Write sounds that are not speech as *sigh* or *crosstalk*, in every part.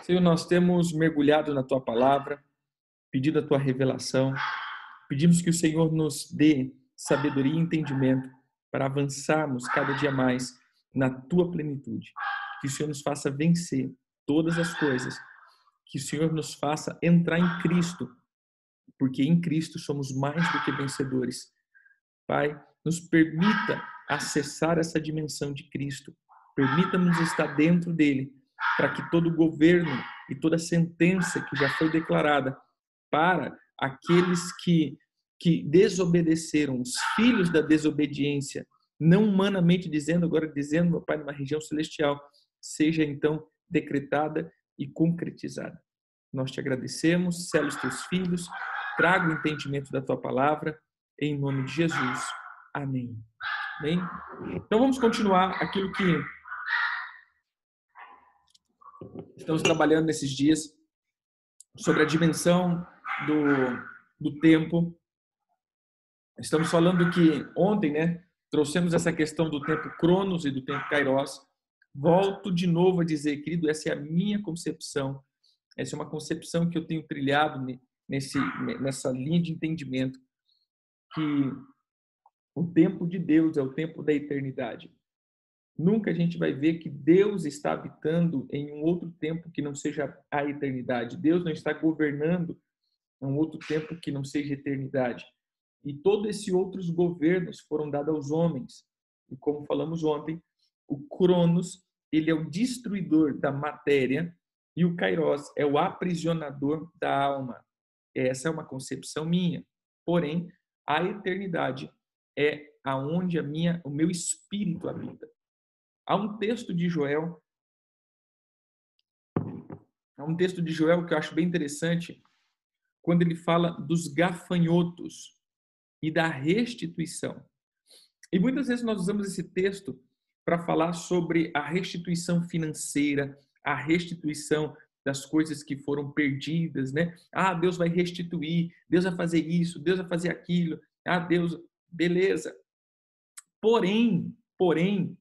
Senhor, nós temos mergulhado na tua palavra, pedido a tua revelação, pedimos que o Senhor nos dê sabedoria e entendimento para avançarmos cada dia mais na tua plenitude. Que o Senhor nos faça vencer todas as coisas, que o Senhor nos faça entrar em Cristo, porque em Cristo somos mais do que vencedores. Pai, nos permita acessar essa dimensão de Cristo, permita-nos estar dentro dele para que todo governo e toda sentença que já foi declarada para aqueles que, que desobedeceram, os filhos da desobediência, não humanamente dizendo, agora dizendo, meu Pai, numa região celestial, seja então decretada e concretizada. Nós te agradecemos, sela os teus filhos, traga o entendimento da tua palavra, em nome de Jesus. Amém. Amém? Então vamos continuar aquilo que Estamos trabalhando nesses dias sobre a dimensão do, do tempo. Estamos falando que ontem, né, trouxemos essa questão do tempo Cronos e do tempo Kairos. Volto de novo a dizer, querido, essa é a minha concepção. Essa é uma concepção que eu tenho trilhado nesse, nessa linha de entendimento que o tempo de Deus é o tempo da eternidade. Nunca a gente vai ver que Deus está habitando em um outro tempo que não seja a eternidade. Deus não está governando um outro tempo que não seja eternidade. E todos esses outros governos foram dados aos homens. E como falamos ontem, o Cronos, ele é o destruidor da matéria e o Kairos é o aprisionador da alma. Essa é uma concepção minha. Porém, a eternidade é aonde a minha, o meu espírito habita. Há um texto de Joel, há um texto de Joel que eu acho bem interessante, quando ele fala dos gafanhotos e da restituição. E muitas vezes nós usamos esse texto para falar sobre a restituição financeira, a restituição das coisas que foram perdidas, né? Ah, Deus vai restituir, Deus vai fazer isso, Deus vai fazer aquilo. Ah, Deus, beleza. Porém, porém,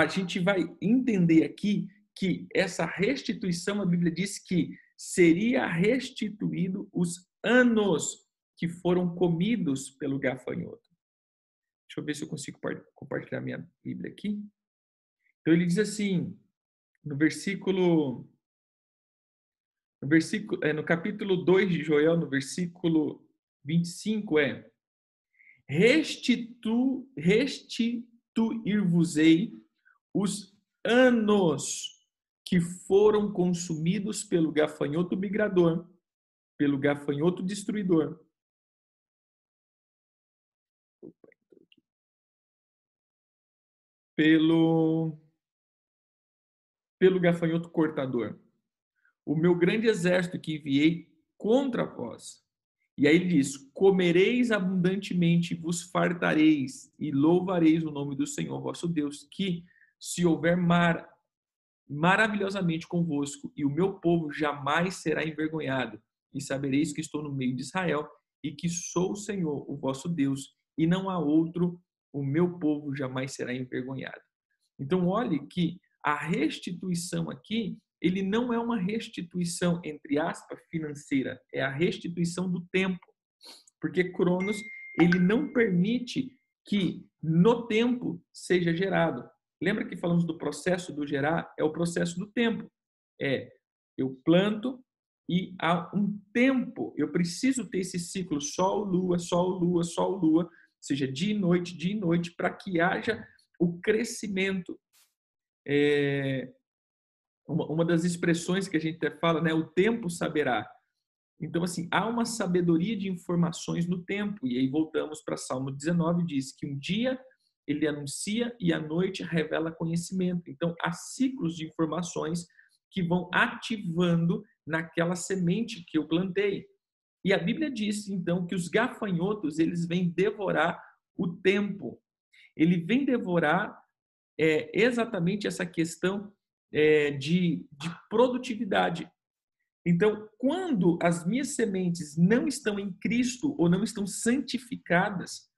a gente vai entender aqui que essa restituição, a Bíblia diz que seria restituído os anos que foram comidos pelo gafanhoto. Deixa eu ver se eu consigo compartilhar minha Bíblia aqui. Então ele diz assim, no versículo no versículo é, no capítulo 2 de Joel, no versículo 25 é Restitu restituir-vos-ei os anos que foram consumidos pelo gafanhoto migrador, pelo gafanhoto destruidor. Pelo pelo gafanhoto cortador. O meu grande exército que enviei contra vós. E aí ele diz: Comereis abundantemente, vos fartareis e louvareis o nome do Senhor vosso Deus, que se houver mar, maravilhosamente convosco, e o meu povo jamais será envergonhado, e sabereis que estou no meio de Israel, e que sou o Senhor, o vosso Deus, e não há outro, o meu povo jamais será envergonhado. Então, olhe que a restituição aqui, ele não é uma restituição, entre aspas, financeira, é a restituição do tempo. Porque Cronos, ele não permite que no tempo seja gerado. Lembra que falamos do processo do gerar? É o processo do tempo. É, eu planto e há um tempo, eu preciso ter esse ciclo sol, lua, sol, lua, sol, lua, seja dia e noite, dia e noite, para que haja o crescimento. É, uma, uma das expressões que a gente até fala, né? O tempo saberá. Então, assim, há uma sabedoria de informações no tempo. E aí voltamos para Salmo 19, diz que um dia ele anuncia e à noite revela conhecimento. Então, há ciclos de informações que vão ativando naquela semente que eu plantei. E a Bíblia diz, então, que os gafanhotos, eles vêm devorar o tempo. Ele vem devorar é, exatamente essa questão é, de, de produtividade. Então, quando as minhas sementes não estão em Cristo ou não estão santificadas,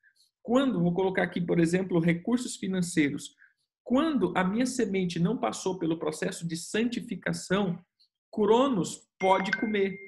quando, vou colocar aqui, por exemplo, recursos financeiros, quando a minha semente não passou pelo processo de santificação, Cronos pode comer.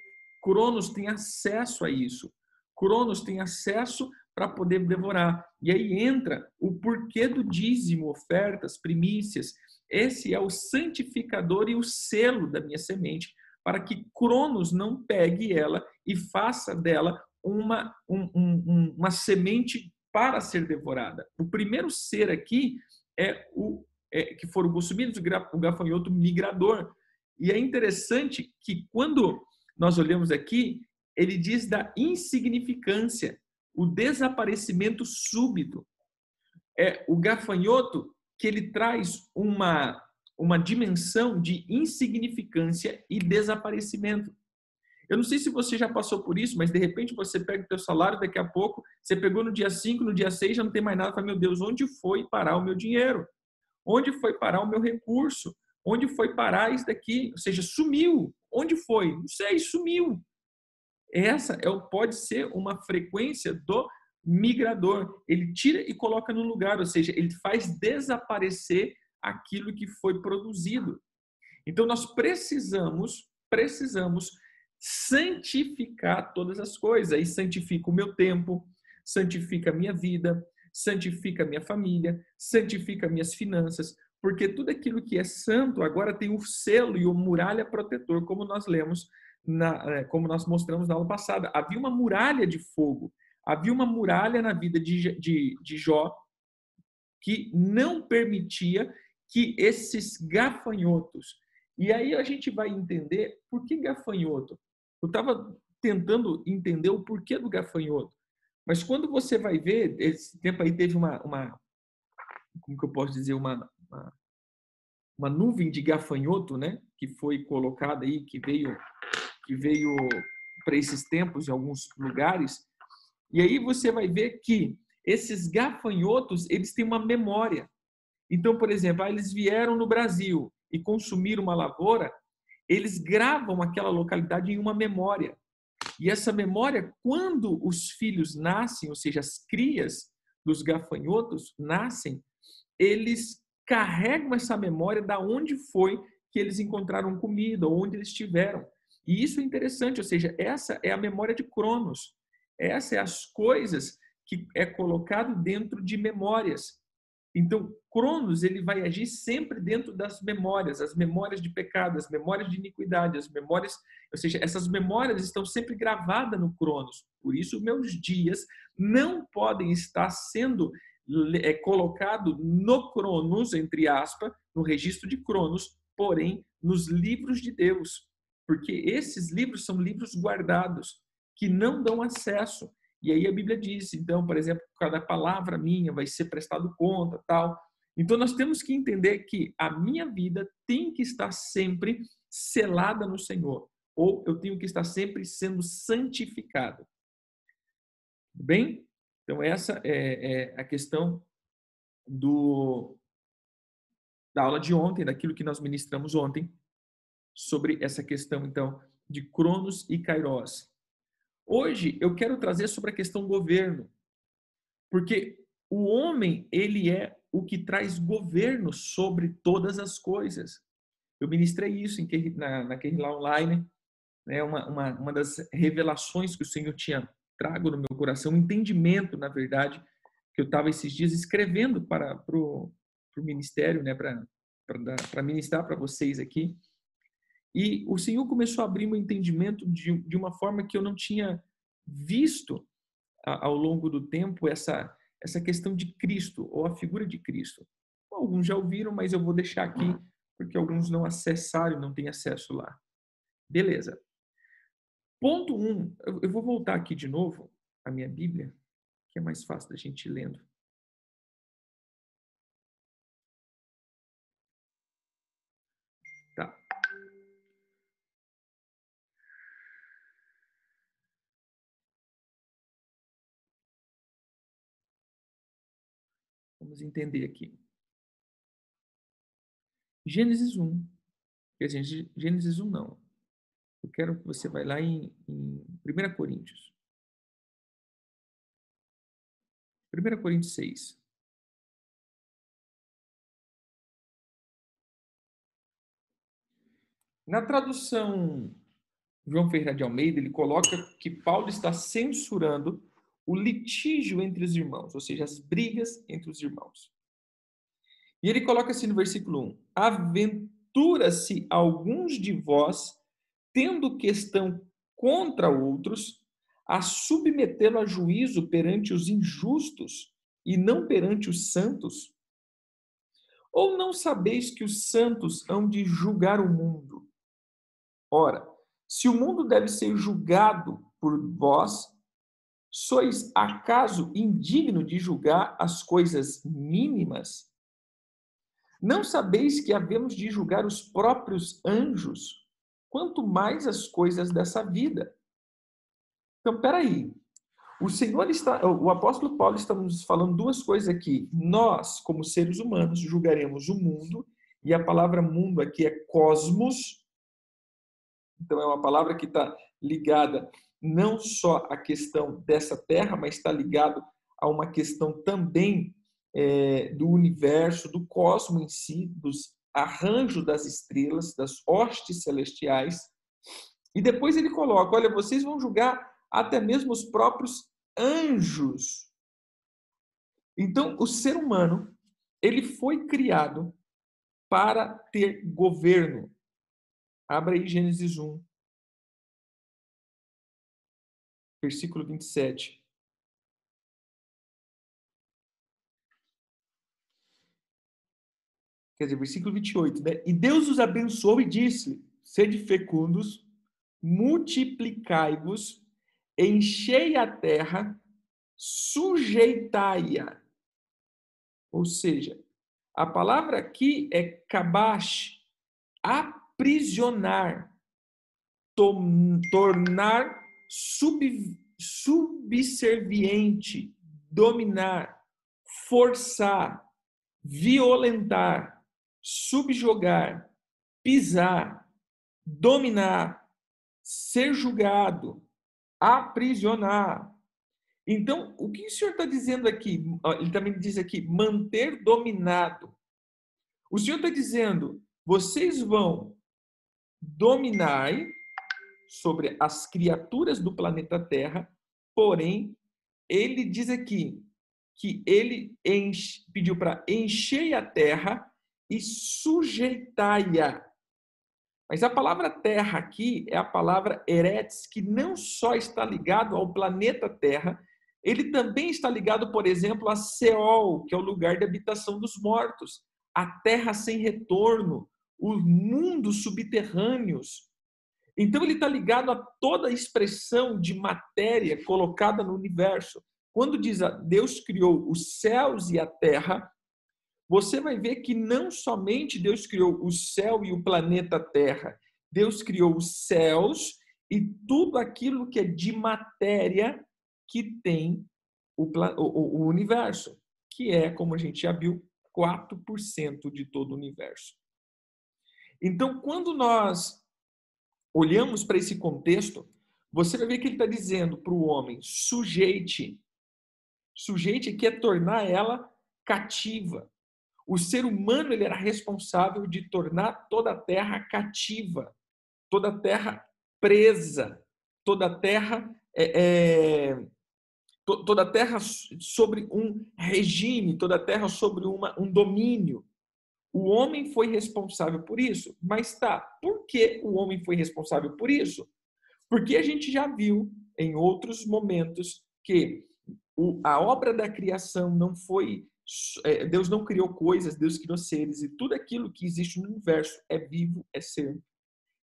Cronos tem acesso a isso. Cronos tem acesso para poder devorar. E aí entra o porquê do dízimo, ofertas, primícias. Esse é o santificador e o selo da minha semente, para que Cronos não pegue ela e faça dela uma, um, um, uma semente para ser devorada. O primeiro ser aqui é o é, que foram consumidos, o gafanhoto migrador. E é interessante que quando nós olhamos aqui, ele diz da insignificância, o desaparecimento súbito. É o gafanhoto que ele traz uma uma dimensão de insignificância e desaparecimento. Eu não sei se você já passou por isso, mas de repente você pega o teu salário, daqui a pouco você pegou no dia 5, no dia 6, já não tem mais nada, fala, meu Deus, onde foi parar o meu dinheiro? Onde foi parar o meu recurso? Onde foi parar isso daqui? Ou seja, sumiu. Onde foi? Não sei, sumiu. Essa é, pode ser uma frequência do migrador. Ele tira e coloca no lugar, ou seja, ele faz desaparecer aquilo que foi produzido. Então nós precisamos, precisamos santificar todas as coisas. Aí santifica o meu tempo, santifica a minha vida, santifica a minha família, santifica minhas finanças, porque tudo aquilo que é santo agora tem o selo e o muralha protetor, como nós lemos, na, é, como nós mostramos na aula passada. Havia uma muralha de fogo, havia uma muralha na vida de, de, de Jó que não permitia que esses gafanhotos. E aí a gente vai entender por que gafanhoto. Eu estava tentando entender o porquê do gafanhoto. Mas quando você vai ver, esse tempo aí teve uma, uma como que eu posso dizer, uma, uma, uma nuvem de gafanhoto, né, que foi colocada aí, que veio que veio para esses tempos em alguns lugares. E aí você vai ver que esses gafanhotos, eles têm uma memória. Então, por exemplo, ah, eles vieram no Brasil e consumiram uma lavoura, eles gravam aquela localidade em uma memória. E essa memória, quando os filhos nascem, ou seja, as crias dos gafanhotos nascem, eles carregam essa memória da onde foi que eles encontraram comida, onde eles estiveram. E isso é interessante, ou seja, essa é a memória de Cronos. Essa é as coisas que é colocado dentro de memórias. Então, Cronos, ele vai agir sempre dentro das memórias, as memórias de pecado, as memórias de iniquidade, as memórias, ou seja, essas memórias estão sempre gravadas no Cronos. Por isso, meus dias não podem estar sendo é, colocado no Cronos, entre aspas, no registro de Cronos, porém nos livros de Deus, porque esses livros são livros guardados que não dão acesso. E aí a Bíblia diz, então, por exemplo, cada palavra minha vai ser prestado conta, tal. Então nós temos que entender que a minha vida tem que estar sempre selada no Senhor, ou eu tenho que estar sempre sendo santificado. Bem? Então essa é, é a questão do da aula de ontem, daquilo que nós ministramos ontem, sobre essa questão então de Cronos e Kairos. Hoje eu quero trazer sobre a questão governo, porque o homem ele é o que traz governo sobre todas as coisas. Eu ministrei isso em, na, naquele lá online, né, uma, uma, uma das revelações que o Senhor tinha trago no meu coração, um entendimento, na verdade, que eu estava esses dias escrevendo para o ministério, né, para ministrar para vocês aqui. E o Senhor começou a abrir meu entendimento de, de uma forma que eu não tinha visto a, ao longo do tempo essa, essa questão de Cristo, ou a figura de Cristo. Alguns já ouviram, mas eu vou deixar aqui, porque alguns não acessaram, não têm acesso lá. Beleza. Ponto 1, um, eu vou voltar aqui de novo a minha Bíblia, que é mais fácil da gente ir lendo. Vamos entender aqui. Gênesis 1. Gênesis 1 não. Eu quero que você vá lá em, em 1 Coríntios. 1 Coríntios 6. Na tradução João Ferreira de Almeida, ele coloca que Paulo está censurando o litígio entre os irmãos, ou seja, as brigas entre os irmãos. E ele coloca assim no versículo 1: Aventura-se alguns de vós, tendo questão contra outros, a submetê-lo a juízo perante os injustos e não perante os santos? Ou não sabeis que os santos hão de julgar o mundo? Ora, se o mundo deve ser julgado por vós, sois acaso indigno de julgar as coisas mínimas? Não sabeis que havemos de julgar os próprios anjos, quanto mais as coisas dessa vida? Então, peraí. O Senhor está, o apóstolo Paulo está nos falando duas coisas aqui. Nós, como seres humanos, julgaremos o mundo, e a palavra mundo aqui é cosmos, então, é uma palavra que está ligada não só à questão dessa terra, mas está ligado a uma questão também é, do universo, do cosmos em si, dos arranjos das estrelas, das hostes celestiais. E depois ele coloca: olha, vocês vão julgar até mesmo os próprios anjos. Então, o ser humano, ele foi criado para ter governo, Abra aí Gênesis 1, versículo 27. Quer dizer, versículo 28, né? E Deus os abençoou e disse: Sede fecundos, multiplicai-vos, enchei a terra, sujeitai-a. Ou seja, a palavra aqui é kabash, aprisionar, tornar sub, subserviente, dominar, forçar, violentar, subjugar, pisar, dominar, ser julgado, aprisionar. Então, o que o senhor está dizendo aqui? Ele também diz aqui, manter dominado. O senhor está dizendo, vocês vão dominai sobre as criaturas do planeta Terra, porém, ele diz aqui que ele enche, pediu para encher a terra e sujeitai-a. Mas a palavra terra aqui é a palavra eretz, que não só está ligado ao planeta Terra, ele também está ligado, por exemplo, a Seol, que é o lugar de habitação dos mortos, a terra sem retorno, os mundos subterrâneos. Então ele está ligado a toda a expressão de matéria colocada no universo. Quando diz a Deus criou os céus e a terra, você vai ver que não somente Deus criou o céu e o planeta Terra, Deus criou os céus e tudo aquilo que é de matéria que tem o, o, o universo, que é, como a gente já viu, 4% de todo o universo. Então, quando nós olhamos para esse contexto, você vai ver que ele está dizendo para o homem: sujeite. Sujeite que é tornar ela cativa. O ser humano ele era responsável de tornar toda a terra cativa, toda a terra presa, toda a terra é, é, toda a terra sobre um regime, toda a terra sobre uma, um domínio. O homem foi responsável por isso. Mas tá, por que o homem foi responsável por isso? Porque a gente já viu em outros momentos que a obra da criação não foi. É, Deus não criou coisas, Deus criou seres, e tudo aquilo que existe no universo é vivo, é ser.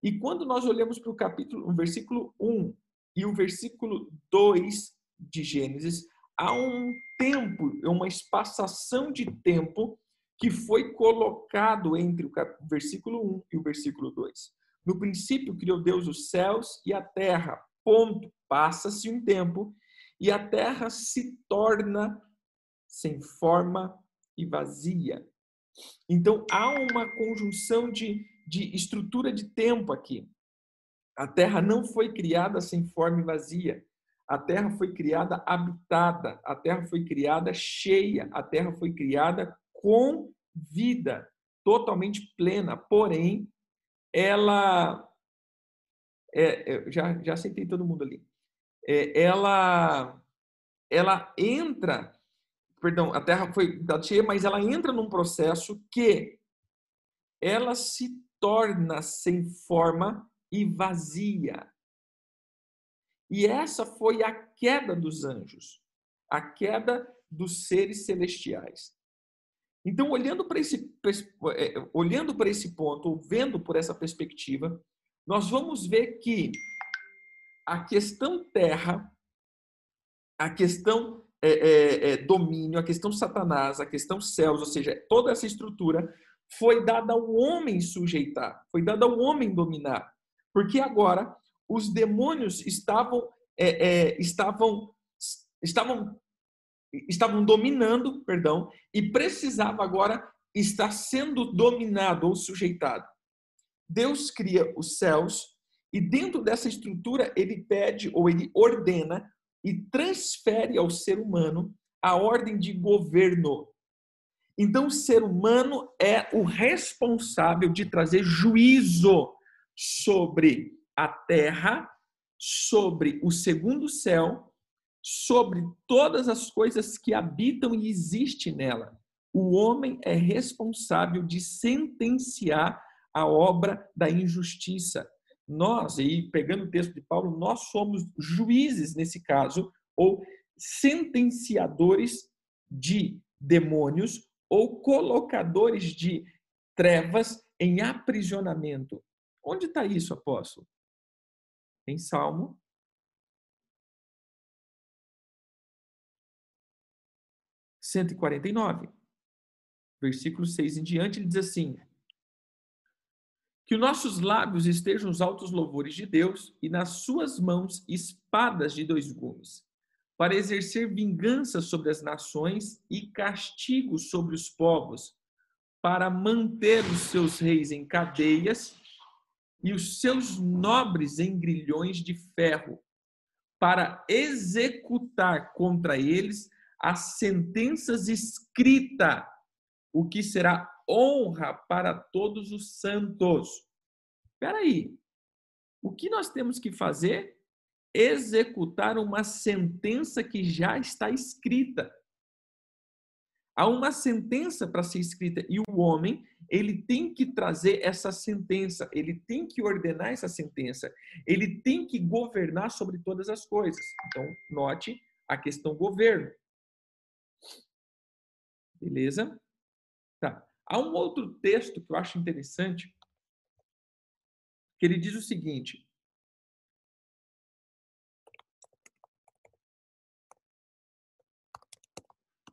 E quando nós olhamos para o capítulo, o versículo 1 e o versículo 2 de Gênesis, há um tempo, uma espaçação de tempo que foi colocado entre o versículo 1 e o versículo 2. No princípio criou Deus os céus e a terra. Ponto. Passa-se um tempo e a terra se torna sem forma e vazia. Então há uma conjunção de, de estrutura de tempo aqui. A terra não foi criada sem forma e vazia. A terra foi criada habitada, a terra foi criada cheia, a terra foi criada com vida, totalmente plena. Porém, ela é, é, já já aceitei todo mundo ali. É, ela ela entra, perdão, a Terra foi cheia, mas ela entra num processo que ela se torna sem forma e vazia. E essa foi a queda dos anjos, a queda dos seres celestiais. Então, olhando para esse, é, olhando para esse ponto, vendo por essa perspectiva, nós vamos ver que a questão terra, a questão é, é, é, domínio, a questão Satanás, a questão céus, ou seja, toda essa estrutura foi dada ao homem sujeitar, foi dada ao homem dominar. Porque agora os demônios estavam, é, é, estavam, estavam, estavam dominando, perdão, e precisava agora estar sendo dominado ou sujeitado. Deus cria os céus e dentro dessa estrutura ele pede ou ele ordena e transfere ao ser humano a ordem de governo. Então, o ser humano é o responsável de trazer juízo sobre a terra, sobre o segundo céu, sobre todas as coisas que habitam e existem nela. O homem é responsável de sentenciar a obra da injustiça. Nós, e pegando o texto de Paulo, nós somos juízes nesse caso, ou sentenciadores de demônios ou colocadores de trevas em aprisionamento. Onde está isso, apóstolo? Em Salmo. Cento e quarenta e nove, versículo 6 em diante, ele diz assim: Que os nossos lábios estejam os altos louvores de Deus e nas suas mãos espadas de dois gumes, para exercer vingança sobre as nações e castigo sobre os povos, para manter os seus reis em cadeias e os seus nobres em grilhões de ferro, para executar contra eles as sentenças escritas, o que será honra para todos os santos. Espera aí. O que nós temos que fazer? Executar uma sentença que já está escrita. Há uma sentença para ser escrita e o homem, ele tem que trazer essa sentença, ele tem que ordenar essa sentença, ele tem que governar sobre todas as coisas. Então, note a questão governo. Beleza? Tá. Há um outro texto que eu acho interessante, que ele diz o seguinte: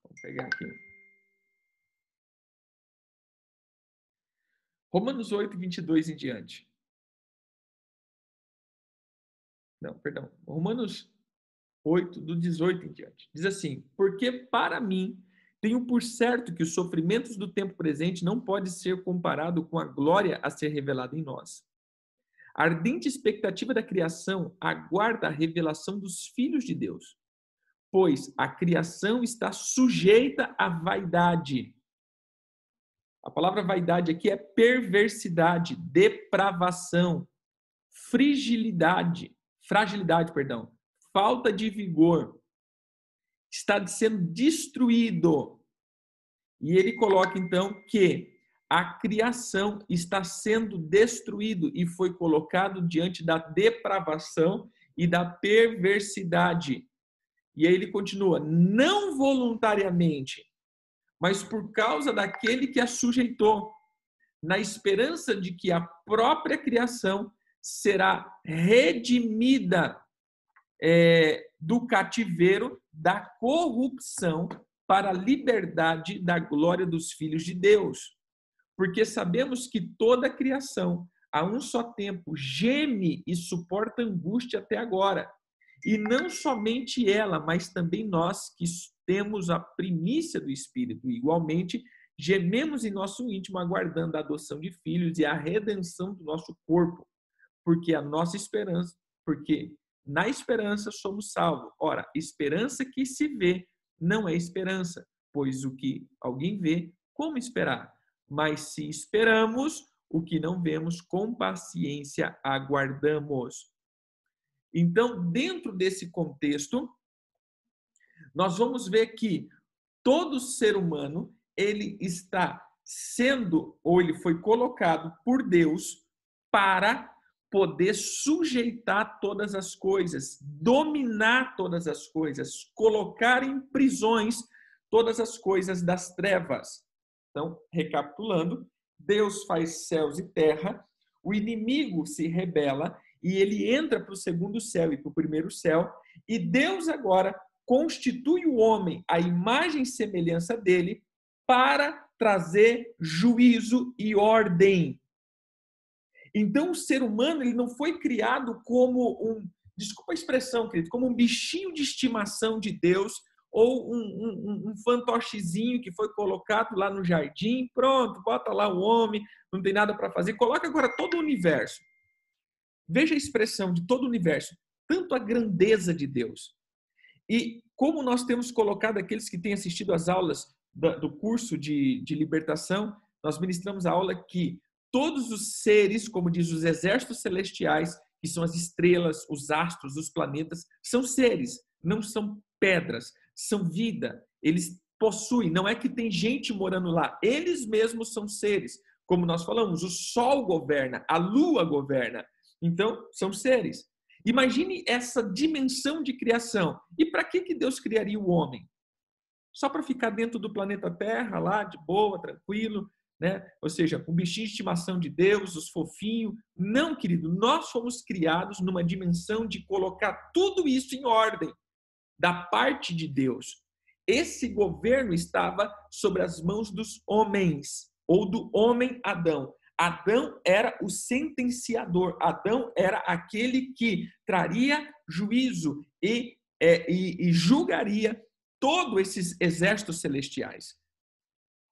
Vou pegar aqui. Romanos 8, 22 em diante. Não, perdão. Romanos 8, do 18 em diante. Diz assim: Porque para mim tenho por certo que os sofrimentos do tempo presente não podem ser comparado com a glória a ser revelada em nós. A ardente expectativa da criação aguarda a revelação dos filhos de Deus, pois a criação está sujeita à vaidade a palavra vaidade aqui é perversidade, depravação, fragilidade, fragilidade, perdão, falta de vigor. Está sendo destruído. E ele coloca então que a criação está sendo destruído e foi colocado diante da depravação e da perversidade. E aí ele continua, não voluntariamente, mas por causa daquele que a sujeitou, na esperança de que a própria criação será redimida é, do cativeiro da corrupção para a liberdade da glória dos filhos de Deus. Porque sabemos que toda a criação, a um só tempo, geme e suporta angústia até agora. E não somente ela, mas também nós que temos a primícia do Espírito. Igualmente, gememos em nosso íntimo, aguardando a adoção de filhos e a redenção do nosso corpo, porque a nossa esperança, porque na esperança somos salvos. Ora, esperança que se vê não é esperança, pois o que alguém vê, como esperar? Mas se esperamos o que não vemos, com paciência aguardamos. Então, dentro desse contexto, nós vamos ver que todo ser humano, ele está sendo ou ele foi colocado por Deus para poder sujeitar todas as coisas, dominar todas as coisas, colocar em prisões todas as coisas das trevas. Então, recapitulando, Deus faz céus e terra, o inimigo se rebela e ele entra para o segundo céu e para o primeiro céu, e Deus agora constitui o homem à imagem e semelhança dele para trazer juízo e ordem. Então, o ser humano ele não foi criado como um, desculpa a expressão, querido, como um bichinho de estimação de Deus ou um, um, um fantochezinho que foi colocado lá no jardim, pronto, bota lá o homem, não tem nada para fazer. Coloca agora todo o universo. Veja a expressão de todo o universo, tanto a grandeza de Deus. E como nós temos colocado aqueles que têm assistido às aulas do curso de, de libertação, nós ministramos a aula que todos os seres, como diz os exércitos celestiais, que são as estrelas, os astros, os planetas, são seres, não são pedras, são vida. Eles possuem, não é que tem gente morando lá, eles mesmos são seres. Como nós falamos, o sol governa, a lua governa. Então, são seres. Imagine essa dimensão de criação. E para que, que Deus criaria o homem? Só para ficar dentro do planeta Terra, lá, de boa, tranquilo, né? Ou seja, um bichinho de estimação de Deus, os fofinhos. Não, querido, nós fomos criados numa dimensão de colocar tudo isso em ordem, da parte de Deus. Esse governo estava sobre as mãos dos homens, ou do homem Adão. Adão era o sentenciador, Adão era aquele que traria juízo e, é, e, e julgaria todos esses exércitos celestiais.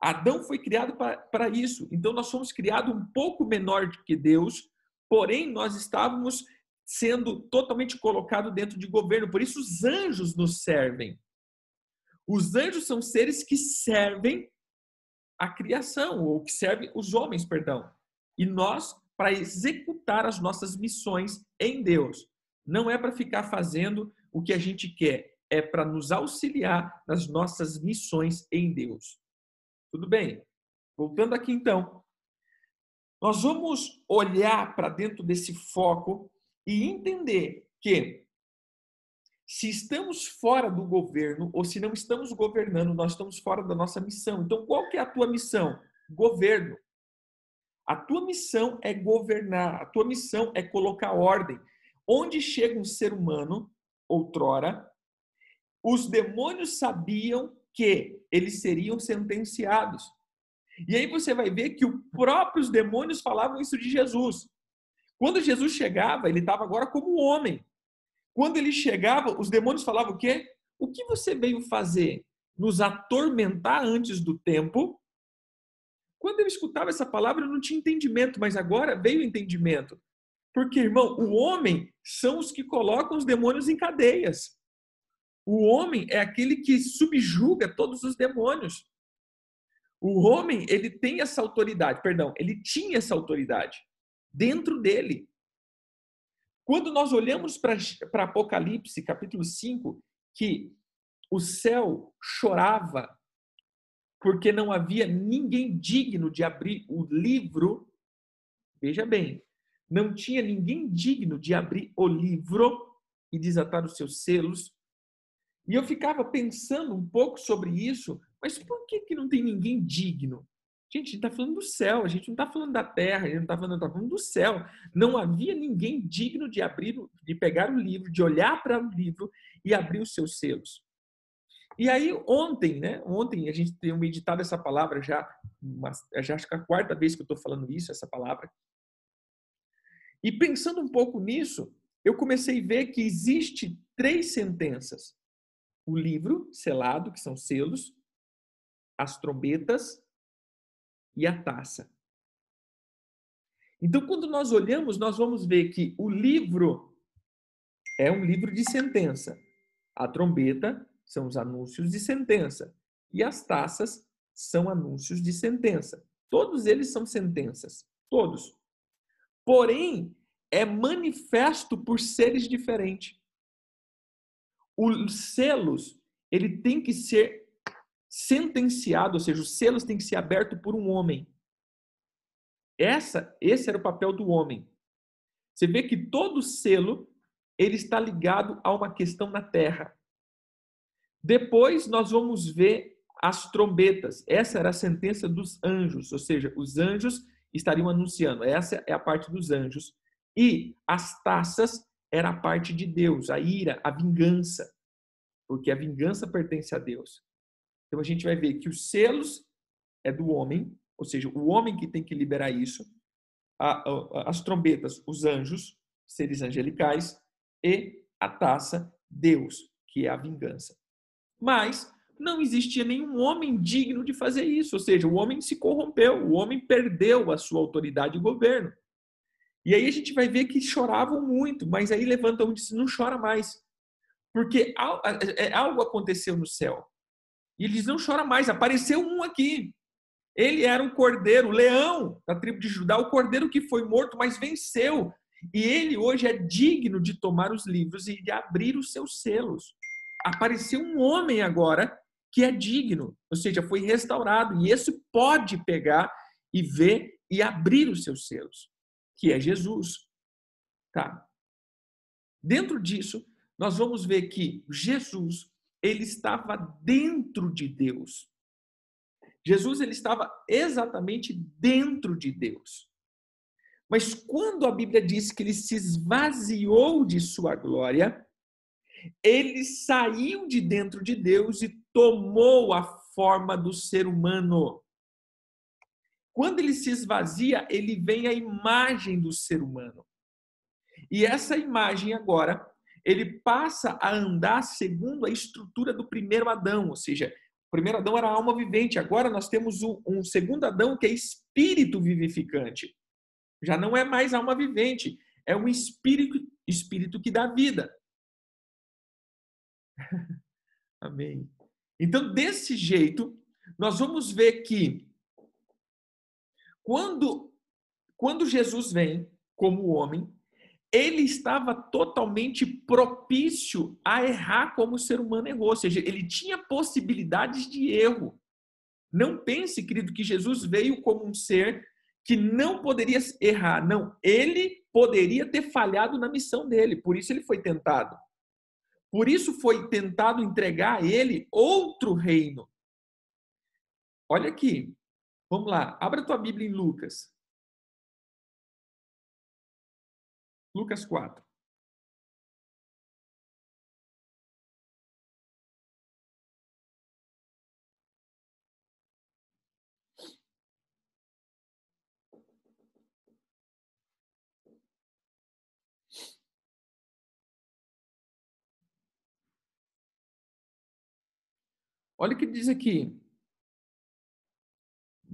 Adão foi criado para isso. Então nós fomos criados um pouco menor que Deus, porém nós estávamos sendo totalmente colocados dentro de governo. Por isso os anjos nos servem. Os anjos são seres que servem a criação, ou que servem os homens, perdão. E nós, para executar as nossas missões em Deus. Não é para ficar fazendo o que a gente quer, é para nos auxiliar nas nossas missões em Deus. Tudo bem? Voltando aqui então. Nós vamos olhar para dentro desse foco e entender que se estamos fora do governo ou se não estamos governando, nós estamos fora da nossa missão. Então, qual que é a tua missão? Governo. A tua missão é governar, a tua missão é colocar ordem. Onde chega um ser humano, outrora, os demônios sabiam que eles seriam sentenciados. E aí você vai ver que os próprios demônios falavam isso de Jesus. Quando Jesus chegava, ele estava agora como homem. Quando ele chegava, os demônios falavam o quê? O que você veio fazer? Nos atormentar antes do tempo? Quando eu escutava essa palavra, eu não tinha entendimento, mas agora veio o entendimento. Porque, irmão, o homem são os que colocam os demônios em cadeias. O homem é aquele que subjuga todos os demônios. O homem, ele tem essa autoridade, perdão, ele tinha essa autoridade dentro dele. Quando nós olhamos para Apocalipse, capítulo 5, que o céu chorava porque não havia ninguém digno de abrir o livro, veja bem, não tinha ninguém digno de abrir o livro e desatar os seus selos, e eu ficava pensando um pouco sobre isso, mas por que, que não tem ninguém digno? Gente, a gente está falando do céu, a gente não está falando da terra, a gente não está falando, tá falando do céu. Não havia ninguém digno de abrir, de pegar o livro, de olhar para o livro e abrir os seus selos. E aí, ontem, né? Ontem a gente tem meditado essa palavra já, já acho que é a quarta vez que eu estou falando isso, essa palavra. E pensando um pouco nisso, eu comecei a ver que existe três sentenças o livro selado, que são selos, as trombetas e a taça. Então, quando nós olhamos, nós vamos ver que o livro é um livro de sentença. A trombeta são os anúncios de sentença. E as taças são anúncios de sentença. Todos eles são sentenças. Todos. Porém, é manifesto por seres diferentes. Os selos, ele tem que ser sentenciado, ou seja, os selos têm que ser abertos por um homem. Essa, esse era o papel do homem. Você vê que todo selo ele está ligado a uma questão na terra. Depois nós vamos ver as trombetas. Essa era a sentença dos anjos, ou seja, os anjos estariam anunciando. Essa é a parte dos anjos. E as taças era a parte de Deus, a ira, a vingança, porque a vingança pertence a Deus. Então a gente vai ver que os selos é do homem, ou seja, o homem que tem que liberar isso, as trombetas, os anjos, seres angelicais, e a taça, Deus, que é a vingança. Mas não existia nenhum homem digno de fazer isso, ou seja, o homem se corrompeu, o homem perdeu a sua autoridade e governo. E aí a gente vai ver que choravam muito, mas aí levantam e dizem, não chora mais. Porque é, algo aconteceu no céu. E eles não choram mais, apareceu um aqui. Ele era um cordeiro, leão da tribo de Judá, o cordeiro que foi morto, mas venceu. E ele hoje é digno de tomar os livros e de abrir os seus selos. Apareceu um homem agora que é digno, ou seja, foi restaurado. E esse pode pegar e ver e abrir os seus selos, que é Jesus. Tá? Dentro disso, nós vamos ver que Jesus, ele estava dentro de Deus. Jesus ele estava exatamente dentro de Deus. Mas quando a Bíblia diz que ele se esvaziou de sua glória, ele saiu de dentro de Deus e tomou a forma do ser humano. Quando ele se esvazia, ele vem a imagem do ser humano. E essa imagem agora, ele passa a andar segundo a estrutura do primeiro Adão, ou seja, o primeiro Adão era alma vivente, agora nós temos um segundo Adão que é espírito vivificante. Já não é mais alma vivente, é um espírito, espírito que dá vida. *laughs* Amém. Então, desse jeito, nós vamos ver que quando quando Jesus vem como homem, ele estava totalmente propício a errar como o ser humano errou, ou seja, ele tinha possibilidades de erro. Não pense, querido, que Jesus veio como um ser que não poderia errar. Não, ele poderia ter falhado na missão dele, por isso ele foi tentado. Por isso foi tentado entregar a ele outro reino. Olha aqui. Vamos lá, abra tua Bíblia em Lucas. Lucas 4. Olha o que diz aqui.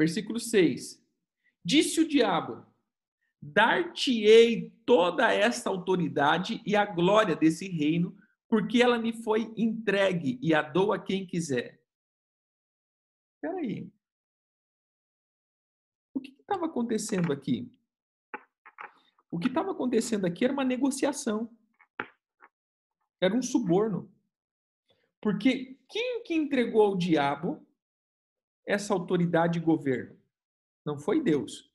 Versículo 6. Disse o diabo: Dar-te-ei toda esta autoridade e a glória desse reino, porque ela me foi entregue e a dou a quem quiser. Espera aí. O que estava acontecendo aqui? O que estava acontecendo aqui era uma negociação. Era um suborno. Porque quem que entregou ao diabo essa autoridade e governo? Não foi Deus.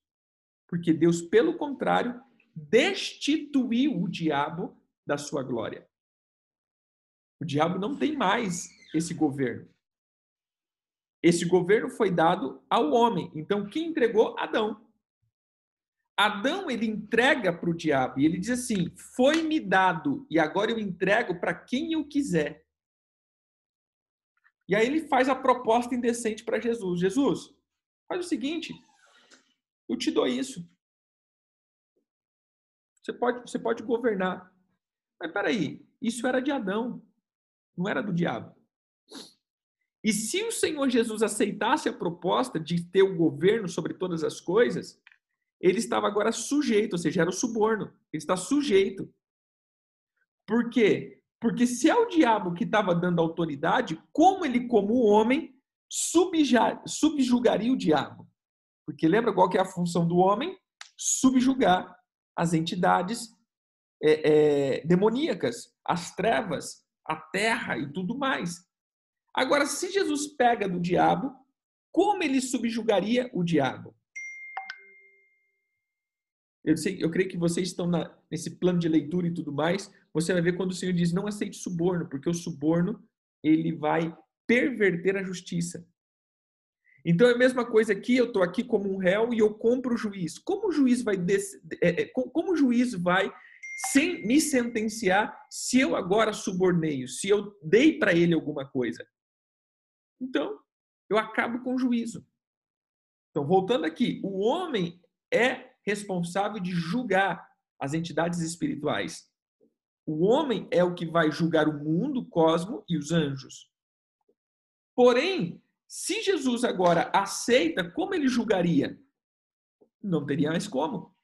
Porque Deus, pelo contrário, destituiu o diabo da sua glória. O diabo não tem mais esse governo. Esse governo foi dado ao homem. Então, quem entregou? Adão. Adão ele entrega para o diabo e ele diz assim: Foi-me dado e agora eu entrego para quem eu quiser. E aí ele faz a proposta indecente para Jesus. Jesus, faz o seguinte, eu te dou isso. Você pode, você pode governar. Mas peraí, isso era de Adão, não era do diabo. E se o Senhor Jesus aceitasse a proposta de ter o governo sobre todas as coisas, ele estava agora sujeito, ou seja, era o suborno. Ele está sujeito. Por quê? Porque se é o diabo que estava dando autoridade, como ele, como homem, subjugaria o diabo? Porque lembra qual que é a função do homem? subjugar as entidades é, é, demoníacas, as trevas, a terra e tudo mais. Agora, se Jesus pega do diabo, como ele subjugaria o diabo? Eu, sei, eu creio que vocês estão na, nesse plano de leitura e tudo mais. Você vai ver quando o Senhor diz: não aceite suborno, porque o suborno ele vai perverter a justiça. Então é a mesma coisa aqui, eu estou aqui como um réu e eu compro o juiz. Como o juiz vai é, é, como o juiz vai sem me sentenciar se eu agora suborneio, se eu dei para ele alguma coisa? Então, eu acabo com o juízo. Então, voltando aqui, o homem é responsável de julgar as entidades espirituais. O homem é o que vai julgar o mundo, o cosmo e os anjos. Porém, se Jesus agora aceita, como ele julgaria? Não teria mais como.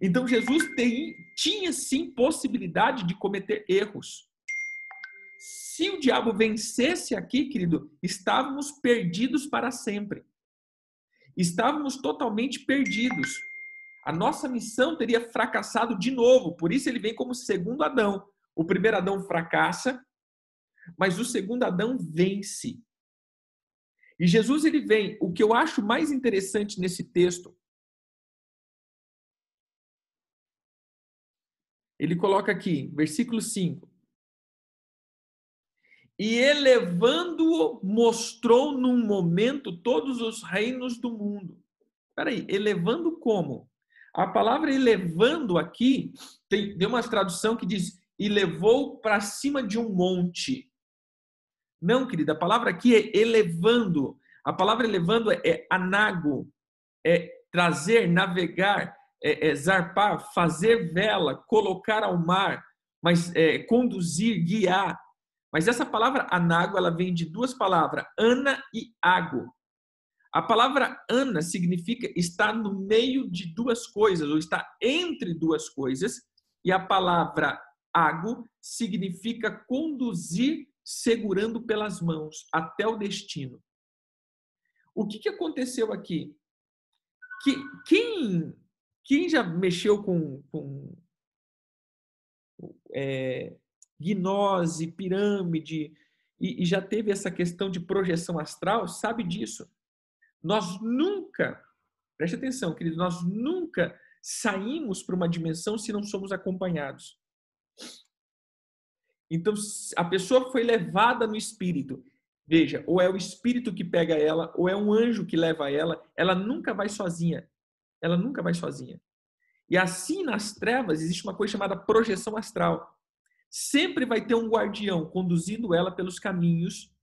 Então Jesus tem, tinha sim possibilidade de cometer erros. Se o diabo vencesse aqui, querido, estávamos perdidos para sempre. Estávamos totalmente perdidos. A nossa missão teria fracassado de novo. Por isso ele vem como segundo Adão. O primeiro Adão fracassa, mas o segundo Adão vence. E Jesus ele vem, o que eu acho mais interessante nesse texto, ele coloca aqui, versículo 5. E elevando-o, mostrou num momento todos os reinos do mundo. Peraí, elevando como? A palavra elevando aqui, tem, tem uma tradução que diz, e levou para cima de um monte. Não, querida, a palavra aqui é elevando. A palavra elevando é, é anago, é trazer, navegar, é, é zarpar, fazer vela, colocar ao mar, mas é, conduzir, guiar. Mas essa palavra anago, ela vem de duas palavras, ana e ago. A palavra ana significa estar no meio de duas coisas, ou estar entre duas coisas, e a palavra ago significa conduzir segurando pelas mãos até o destino. O que, que aconteceu aqui? Que, quem, quem já mexeu com, com é, gnose, pirâmide, e, e já teve essa questão de projeção astral, sabe disso. Nós nunca, preste atenção, querido, nós nunca saímos para uma dimensão se não somos acompanhados. Então, a pessoa foi levada no espírito. Veja, ou é o espírito que pega ela, ou é um anjo que leva ela. Ela nunca vai sozinha. Ela nunca vai sozinha. E assim, nas trevas, existe uma coisa chamada projeção astral. Sempre vai ter um guardião conduzindo ela pelos caminhos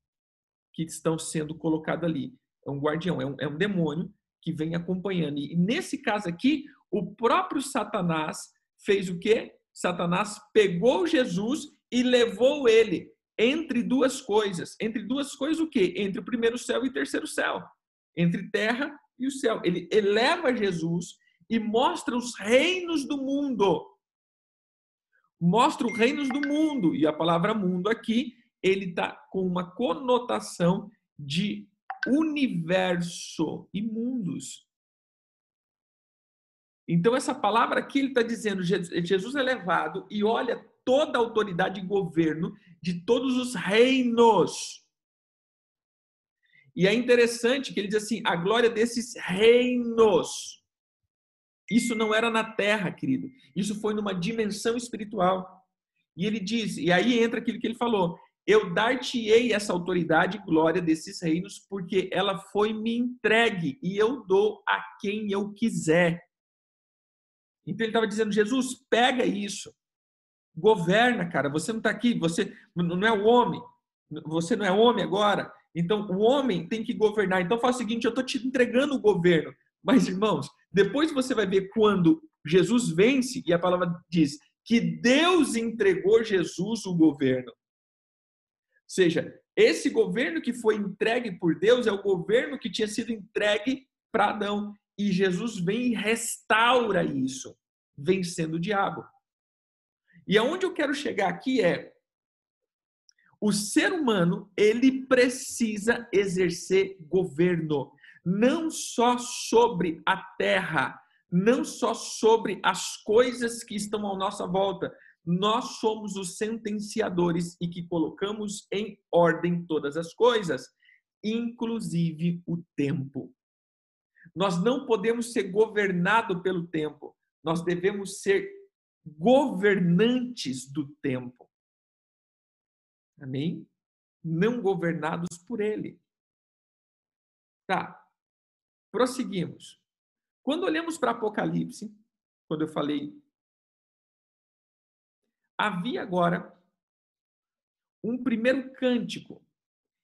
que estão sendo colocados ali. É um guardião, é um, é um demônio que vem acompanhando. E nesse caso aqui, o próprio Satanás fez o quê? Satanás pegou Jesus e levou ele entre duas coisas. Entre duas coisas o quê? Entre o primeiro céu e o terceiro céu. Entre terra e o céu. Ele eleva Jesus e mostra os reinos do mundo. Mostra os reinos do mundo. E a palavra mundo aqui, ele está com uma conotação de universo e mundos. Então, essa palavra aqui ele está dizendo: Jesus é levado e olha toda a autoridade e governo de todos os reinos. E é interessante que ele diz assim: a glória desses reinos. Isso não era na terra, querido. Isso foi numa dimensão espiritual. E ele diz, e aí entra aquilo que ele falou: eu dar-te-ei essa autoridade e glória desses reinos, porque ela foi me entregue e eu dou a quem eu quiser. Então ele estava dizendo: Jesus, pega isso. Governa, cara. Você não está aqui, você não é o homem. Você não é homem agora. Então, o homem tem que governar. Então, faz o seguinte: eu estou te entregando o governo. Mas, irmãos, depois você vai ver quando Jesus vence, e a palavra diz que Deus entregou Jesus o governo. Seja, esse governo que foi entregue por Deus é o governo que tinha sido entregue para Adão. E Jesus vem e restaura isso, vencendo o diabo. E aonde eu quero chegar aqui é o ser humano, ele precisa exercer governo, não só sobre a terra, não só sobre as coisas que estão à nossa volta, nós somos os sentenciadores e que colocamos em ordem todas as coisas, inclusive o tempo. Nós não podemos ser governados pelo tempo, nós devemos ser governantes do tempo. Amém? Não governados por ele. Tá. Prosseguimos. Quando olhamos para Apocalipse, quando eu falei, havia agora um primeiro cântico.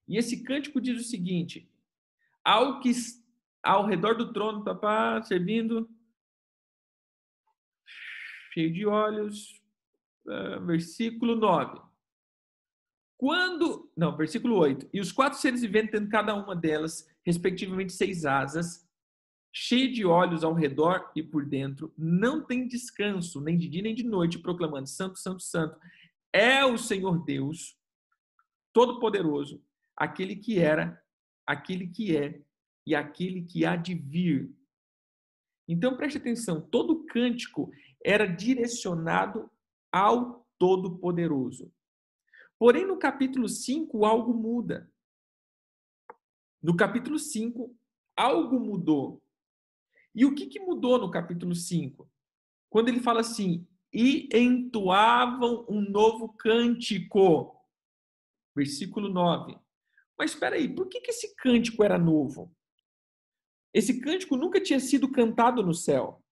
E esse cântico diz o seguinte: ao que ao redor do trono, papá, servindo, cheio de olhos, uh, versículo 9. Quando, não, versículo 8. E os quatro seres viventes tendo cada uma delas, respectivamente, seis asas, cheio de olhos ao redor e por dentro, não tem descanso, nem de dia nem de noite, proclamando: Santo, Santo, Santo, é o Senhor Deus, Todo-Poderoso, aquele que era, aquele que é e aquele que há de vir. Então preste atenção, todo cântico era direcionado ao Todo-Poderoso. Porém, no capítulo 5, algo muda. No capítulo 5, algo mudou. E o que, que mudou no capítulo 5? Quando ele fala assim, e entoavam um novo cântico. Versículo 9. Mas espera aí, por que, que esse cântico era novo? Esse cântico nunca tinha sido cantado no céu.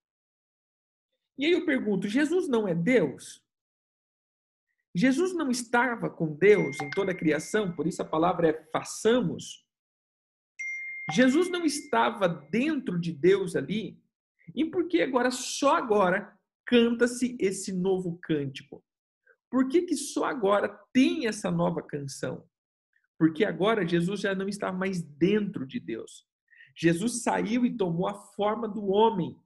E aí eu pergunto: Jesus não é Deus? Jesus não estava com Deus em toda a criação, por isso a palavra é façamos. Jesus não estava dentro de Deus ali, e por que agora, só agora, canta-se esse novo cântico? Por que, que só agora tem essa nova canção? Porque agora Jesus já não está mais dentro de Deus. Jesus saiu e tomou a forma do homem.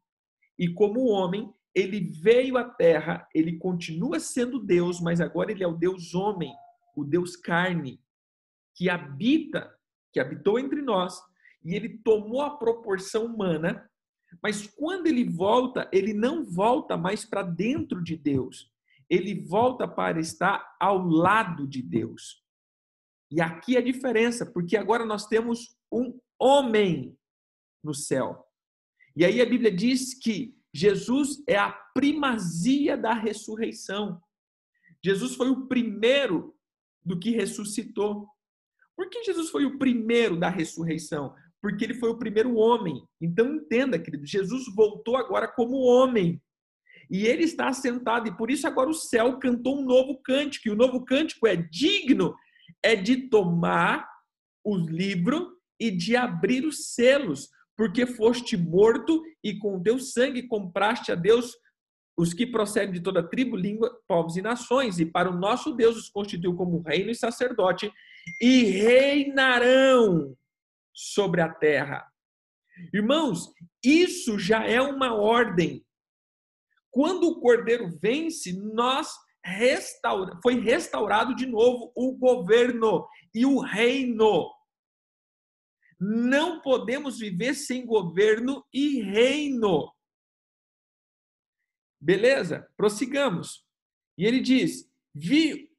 E como homem, ele veio à terra, ele continua sendo Deus, mas agora ele é o Deus homem, o Deus carne, que habita, que habitou entre nós, e ele tomou a proporção humana, mas quando ele volta, ele não volta mais para dentro de Deus, ele volta para estar ao lado de Deus. E aqui a diferença, porque agora nós temos um homem no céu. E aí a Bíblia diz que Jesus é a primazia da ressurreição. Jesus foi o primeiro do que ressuscitou. Por que Jesus foi o primeiro da ressurreição? Porque ele foi o primeiro homem. Então entenda, querido, Jesus voltou agora como homem. E ele está assentado, e por isso agora o céu cantou um novo cântico. E o novo cântico é digno, é de tomar o livro e de abrir os selos, porque foste morto e com teu sangue compraste a Deus os que procedem de toda tribo, língua, povos e nações, e para o nosso Deus os constituiu como reino e sacerdote, e reinarão sobre a terra. Irmãos, isso já é uma ordem. Quando o cordeiro vence, nós restaura, foi restaurado de novo o governo e o reino. Não podemos viver sem governo e reino. Beleza? Prossigamos. E ele diz: Vi,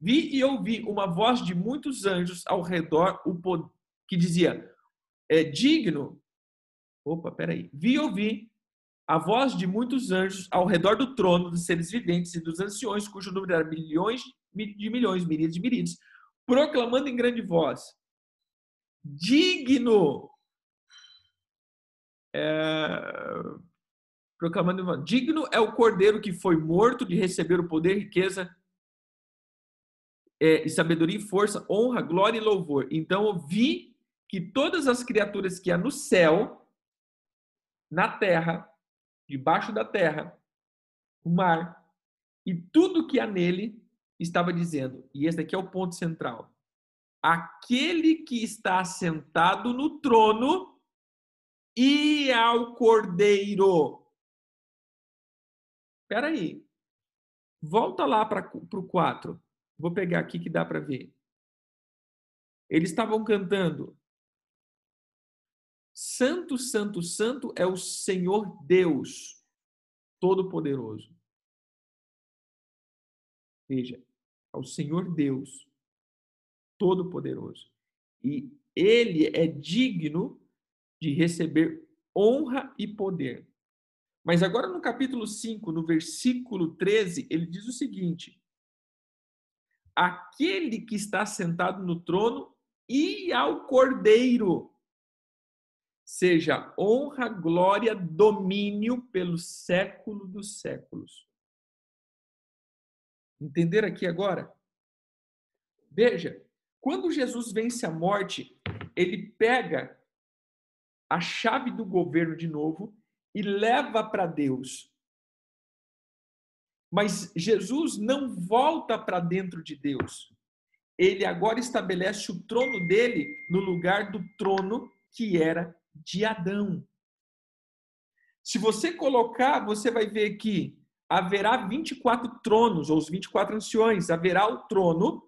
vi e ouvi uma voz de muitos anjos ao redor o, que dizia: É digno. Opa, peraí. Vi e ouvi a voz de muitos anjos ao redor do trono dos seres viventes e dos anciões, cujo número era milhões de milhões, miríades de miríades, proclamando em grande voz: digno. É, proclamando, digno é o cordeiro que foi morto de receber o poder, riqueza é, e sabedoria e força, honra, glória e louvor. Então eu vi que todas as criaturas que há no céu, na terra, debaixo da terra, o mar e tudo que há nele estava dizendo. E esse aqui é o ponto central aquele que está sentado no trono e ao cordeiro. Espera aí. Volta lá para o 4. Vou pegar aqui que dá para ver. Eles estavam cantando. Santo, Santo, Santo é o Senhor Deus Todo-Poderoso. Veja, é o Senhor Deus Todo-Poderoso. E ele é digno de receber honra e poder. Mas agora no capítulo 5, no versículo 13, ele diz o seguinte: Aquele que está sentado no trono e ao Cordeiro seja honra, glória, domínio pelo século dos séculos. Entender aqui agora? Veja, quando Jesus vence a morte, ele pega a chave do governo de novo e leva para Deus. Mas Jesus não volta para dentro de Deus. Ele agora estabelece o trono dele no lugar do trono que era de Adão. Se você colocar, você vai ver que haverá 24 tronos, ou os 24 anciões, haverá o trono,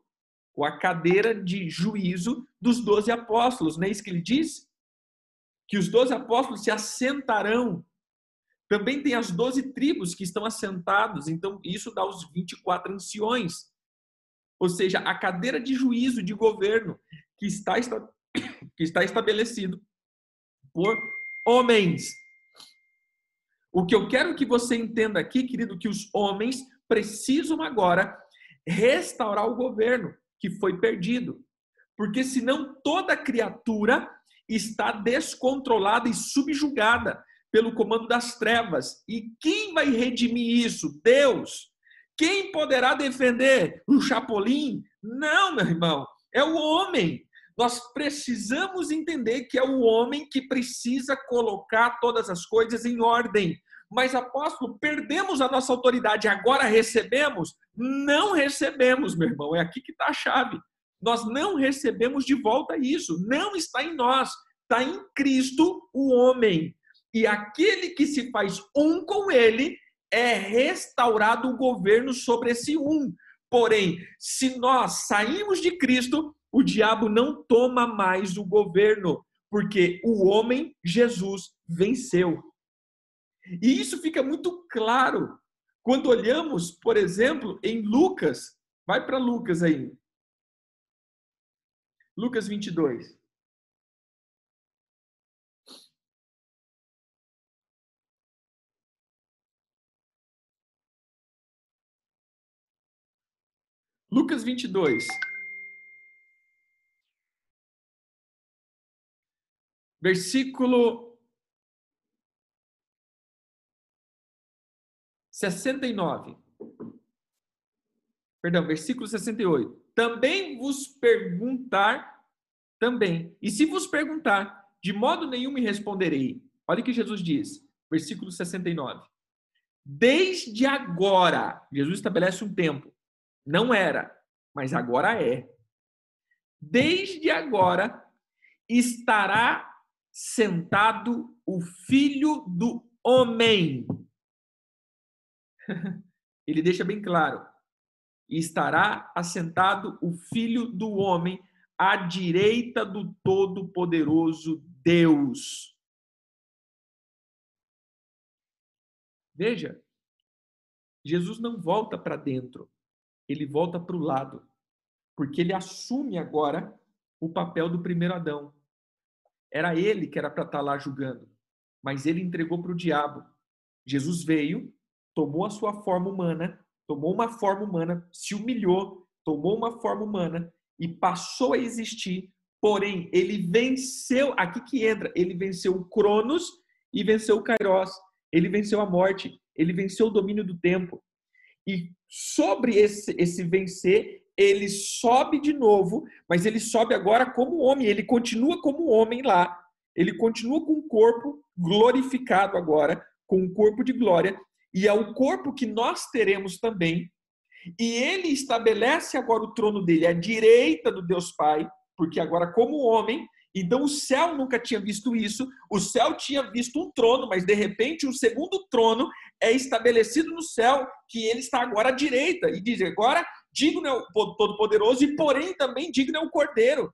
ou a cadeira de juízo dos doze apóstolos, não é isso que ele diz? Que os doze apóstolos se assentarão. Também tem as doze tribos que estão assentados, então isso dá os 24 anciões. Ou seja, a cadeira de juízo, de governo, que está, *coughs* que está estabelecido por homens. O que eu quero que você entenda aqui, querido, que os homens precisam agora restaurar o governo que foi perdido. Porque senão toda criatura está descontrolada e subjugada pelo comando das trevas. E quem vai redimir isso? Deus. Quem poderá defender o Chapolin? Não, meu irmão, é o homem. Nós precisamos entender que é o homem que precisa colocar todas as coisas em ordem. Mas, apóstolo, perdemos a nossa autoridade, agora recebemos? Não recebemos, meu irmão. É aqui que está a chave. Nós não recebemos de volta isso. Não está em nós. Está em Cristo, o homem. E aquele que se faz um com ele é restaurado o governo sobre esse um. Porém, se nós saímos de Cristo, o diabo não toma mais o governo, porque o homem, Jesus, venceu. E isso fica muito claro quando olhamos, por exemplo, em Lucas. Vai para Lucas aí. Lucas 22. Lucas 22. Versículo 69. Perdão, versículo 68. Também vos perguntar, também. E se vos perguntar, de modo nenhum me responderei. Olha o que Jesus diz, versículo 69. Desde agora, Jesus estabelece um tempo. Não era, mas agora é. Desde agora estará sentado o filho do homem. *laughs* Ele deixa bem claro. estará assentado o filho do homem à direita do Todo-Poderoso Deus. Veja, Jesus não volta para dentro, ele volta para o lado, porque ele assume agora o papel do primeiro Adão. Era ele que era para estar tá lá julgando, mas ele entregou para o diabo. Jesus veio, tomou a sua forma humana, tomou uma forma humana, se humilhou, tomou uma forma humana e passou a existir. Porém, ele venceu, aqui que entra, ele venceu o Cronos e venceu o Kairos. Ele venceu a morte, ele venceu o domínio do tempo. E sobre esse, esse vencer, ele sobe de novo, mas ele sobe agora como homem, ele continua como homem lá, ele continua com o corpo glorificado agora, com o corpo de glória, e é o corpo que nós teremos também. E ele estabelece agora o trono dele à direita do Deus Pai, porque agora, como homem, então o céu nunca tinha visto isso, o céu tinha visto um trono, mas de repente um segundo trono é estabelecido no céu, que ele está agora à direita, e diz: agora digno é o Todo-Poderoso, e porém também digno é o Cordeiro.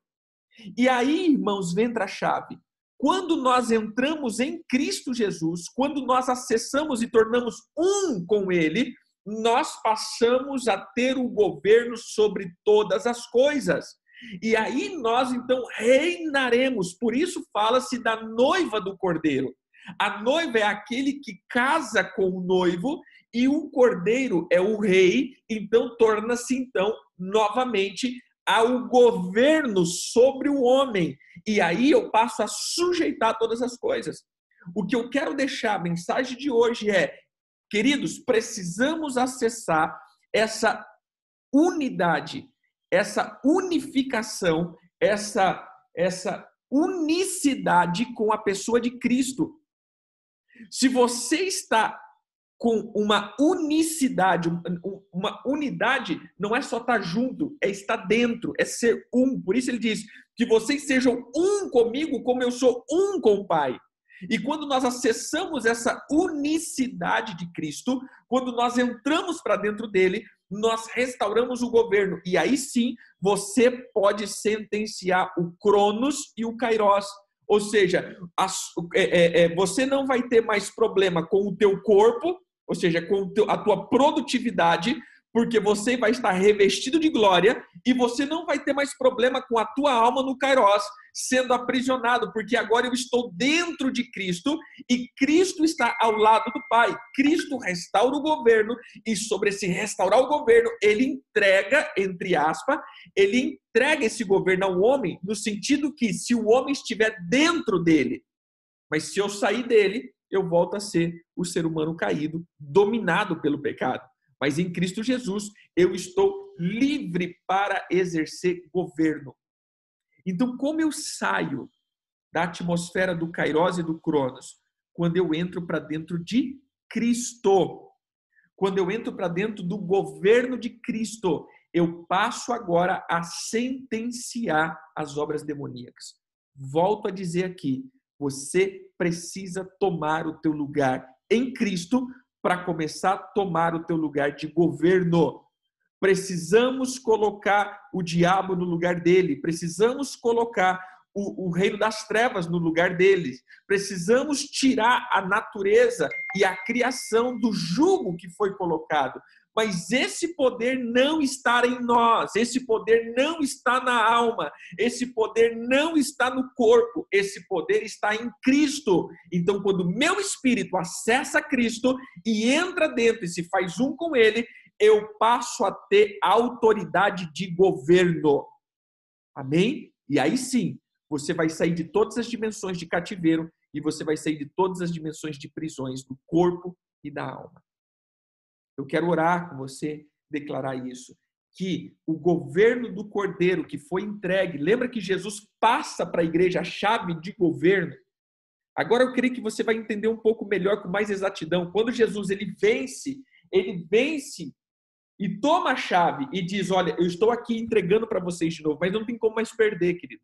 E aí, irmãos, entra a chave. quando nós entramos em Cristo Jesus, quando nós acessamos e tornamos um com Ele, nós passamos a ter o governo sobre todas as coisas. E aí nós então reinaremos. Por isso fala-se da noiva do cordeiro. A noiva é aquele que casa com o noivo e o cordeiro é o rei, então torna-se então novamente ao governo sobre o homem. E aí eu passo a sujeitar todas as coisas. O que eu quero deixar, a mensagem de hoje é: queridos, precisamos acessar essa unidade, essa unificação, essa essa unicidade com a pessoa de Cristo. Se você está com uma unicidade, uma unidade não é só estar junto, é estar dentro, é ser um. Por isso ele diz que vocês sejam um comigo, como eu sou um com o Pai. E quando nós acessamos essa unicidade de Cristo, quando nós entramos para dentro dele, nós restauramos o governo. E aí sim, você pode sentenciar o Cronos e o Kairos. Ou seja, é, é, é, você não vai ter mais problema com o teu corpo, ou seja, com a tua produtividade, porque você vai estar revestido de glória e você não vai ter mais problema com a tua alma no Kairos, sendo aprisionado, porque agora eu estou dentro de Cristo e Cristo está ao lado do Pai. Cristo restaura o governo e sobre esse restaurar o governo, ele entrega, entre aspas, ele entrega esse governo ao homem, no sentido que se o homem estiver dentro dele, mas se eu sair dele, eu volto a ser o ser humano caído, dominado pelo pecado. Mas em Cristo Jesus, eu estou livre para exercer governo. Então, como eu saio da atmosfera do Kairos e do Cronos? Quando eu entro para dentro de Cristo. Quando eu entro para dentro do governo de Cristo, eu passo agora a sentenciar as obras demoníacas. Volto a dizer aqui, você precisa tomar o teu lugar em Cristo para começar a tomar o teu lugar de governo. Precisamos colocar o diabo no lugar dele, precisamos colocar o, o, reino das trevas no lugar dele. Precisamos tirar a natureza e a criação do jugo que foi colocado. Mas esse poder não está em nós, esse poder não está na alma, esse poder não está no corpo, esse poder está em Cristo. Então, quando meu espírito acessa Cristo e entra dentro e se faz um com ele, eu passo a ter autoridade de governo. Amém? E aí sim, você vai sair de todas as dimensões de cativeiro e você vai sair de todas as dimensões de prisões do corpo e da alma. Eu quero orar com você, declarar isso. Que o governo do Cordeiro que foi entregue, lembra que Jesus passa para a igreja a chave de governo? Agora eu creio que você vai entender um pouco melhor, com mais exatidão. Quando Jesus ele vence, ele vence e toma a chave e diz: Olha, eu estou aqui entregando para vocês de novo, mas não tem como mais perder, querido.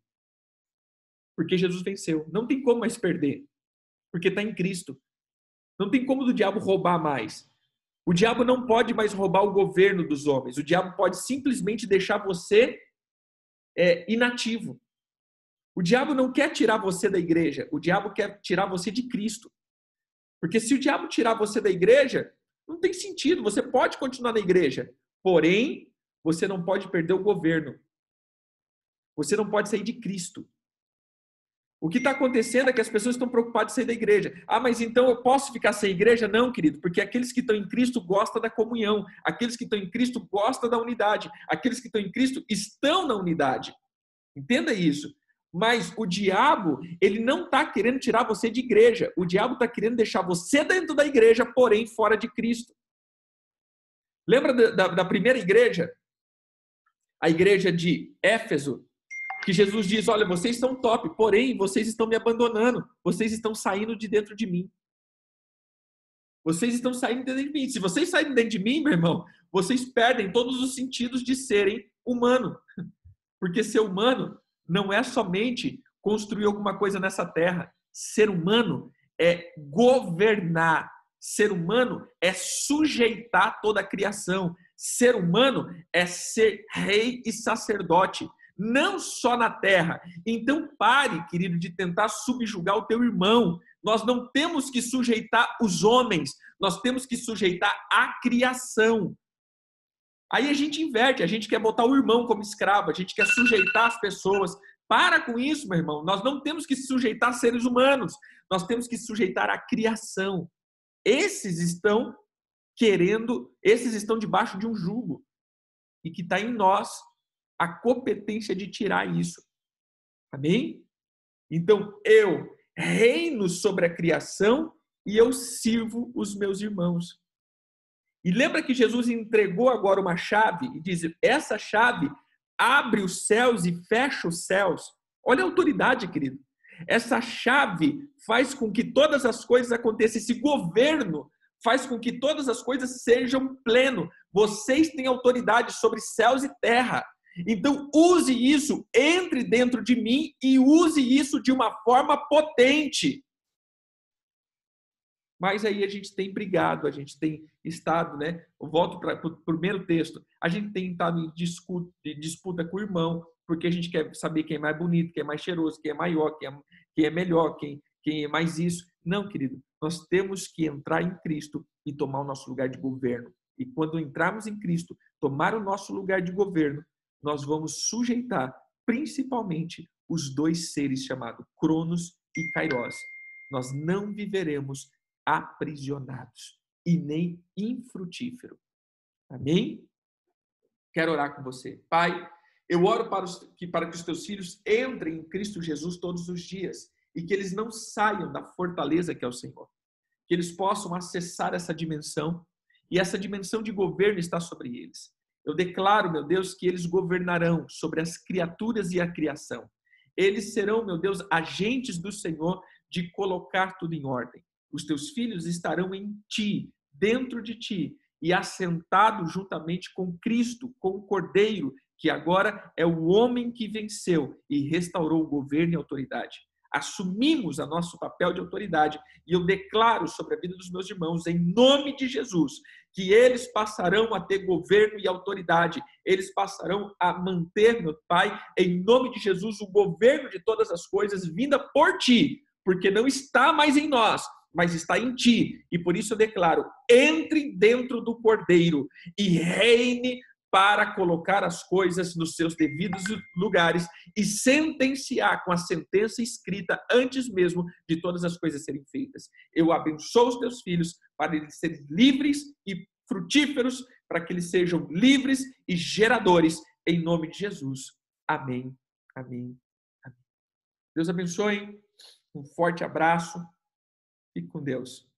Porque Jesus venceu. Não tem como mais perder. Porque está em Cristo. Não tem como do diabo roubar mais. O diabo não pode mais roubar o governo dos homens. O diabo pode simplesmente deixar você é, inativo. O diabo não quer tirar você da igreja. O diabo quer tirar você de Cristo. Porque se o diabo tirar você da igreja, não tem sentido. Você pode continuar na igreja. Porém, você não pode perder o governo. Você não pode sair de Cristo. O que está acontecendo é que as pessoas estão preocupadas em sair da igreja. Ah, mas então eu posso ficar sem igreja? Não, querido, porque aqueles que estão em Cristo gostam da comunhão, aqueles que estão em Cristo gostam da unidade, aqueles que estão em Cristo estão na unidade. Entenda isso. Mas o diabo, ele não está querendo tirar você de igreja. O diabo está querendo deixar você dentro da igreja, porém fora de Cristo. Lembra da, da, da primeira igreja? A igreja de Éfeso, que Jesus diz: Olha, vocês estão top, porém vocês estão me abandonando, vocês estão saindo de dentro de mim. Vocês estão saindo de dentro de mim. Se vocês saírem de dentro de mim, meu irmão, vocês perdem todos os sentidos de serem humano. *laughs* Porque ser humano não é somente construir alguma coisa nessa terra. Ser humano é governar. Ser humano é sujeitar toda a criação. Ser humano é ser rei e sacerdote. Não só na terra. Então pare, querido, de tentar subjugar o teu irmão. Nós não temos que sujeitar os homens, nós temos que sujeitar a criação. Aí a gente inverte, a gente quer botar o irmão como escravo, a gente quer sujeitar as pessoas. Para com isso, meu irmão. Nós não temos que sujeitar seres humanos, nós temos que sujeitar a criação. Esses estão querendo, esses estão debaixo de um jugo e que está em nós a competência de tirar isso. Amém? Então eu reino sobre a criação e eu sirvo os meus irmãos. E lembra que Jesus entregou agora uma chave e diz: essa chave abre os céus e fecha os céus. Olha a autoridade, querido. Essa chave faz com que todas as coisas aconteçam. Esse governo faz com que todas as coisas sejam pleno. Vocês têm autoridade sobre céus e terra. Então, use isso, entre dentro de mim e use isso de uma forma potente. Mas aí a gente tem brigado, a gente tem estado, né? Eu volto para o primeiro texto. A gente tem estado em disputa, disputa com o irmão, porque a gente quer saber quem é mais bonito, quem é mais cheiroso, quem é maior, quem é, quem é melhor, quem, quem é mais isso. Não, querido. Nós temos que entrar em Cristo e tomar o nosso lugar de governo. E quando entrarmos em Cristo, tomar o nosso lugar de governo, nós vamos sujeitar principalmente os dois seres chamados Cronos e Kairos. Nós não viveremos aprisionados e nem infrutífero. Amém? Quero orar com você. Pai, eu oro para, os, que, para que os teus filhos entrem em Cristo Jesus todos os dias e que eles não saiam da fortaleza que é o Senhor. Que eles possam acessar essa dimensão e essa dimensão de governo está sobre eles. Eu declaro, meu Deus, que eles governarão sobre as criaturas e a criação. Eles serão, meu Deus, agentes do Senhor de colocar tudo em ordem. Os teus filhos estarão em ti, dentro de ti, e assentados juntamente com Cristo, com o Cordeiro, que agora é o homem que venceu e restaurou o governo e a autoridade assumimos a nosso papel de autoridade e eu declaro sobre a vida dos meus irmãos, em nome de Jesus, que eles passarão a ter governo e autoridade, eles passarão a manter, meu Pai, em nome de Jesus, o governo de todas as coisas vinda por ti, porque não está mais em nós, mas está em ti. E por isso eu declaro: entre dentro do cordeiro e reine para colocar as coisas nos seus devidos lugares e sentenciar com a sentença escrita antes mesmo de todas as coisas serem feitas. Eu abençoo os teus filhos para eles serem livres e frutíferos, para que eles sejam livres e geradores, em nome de Jesus. Amém, amém, amém. Deus abençoe, um forte abraço, fique com Deus.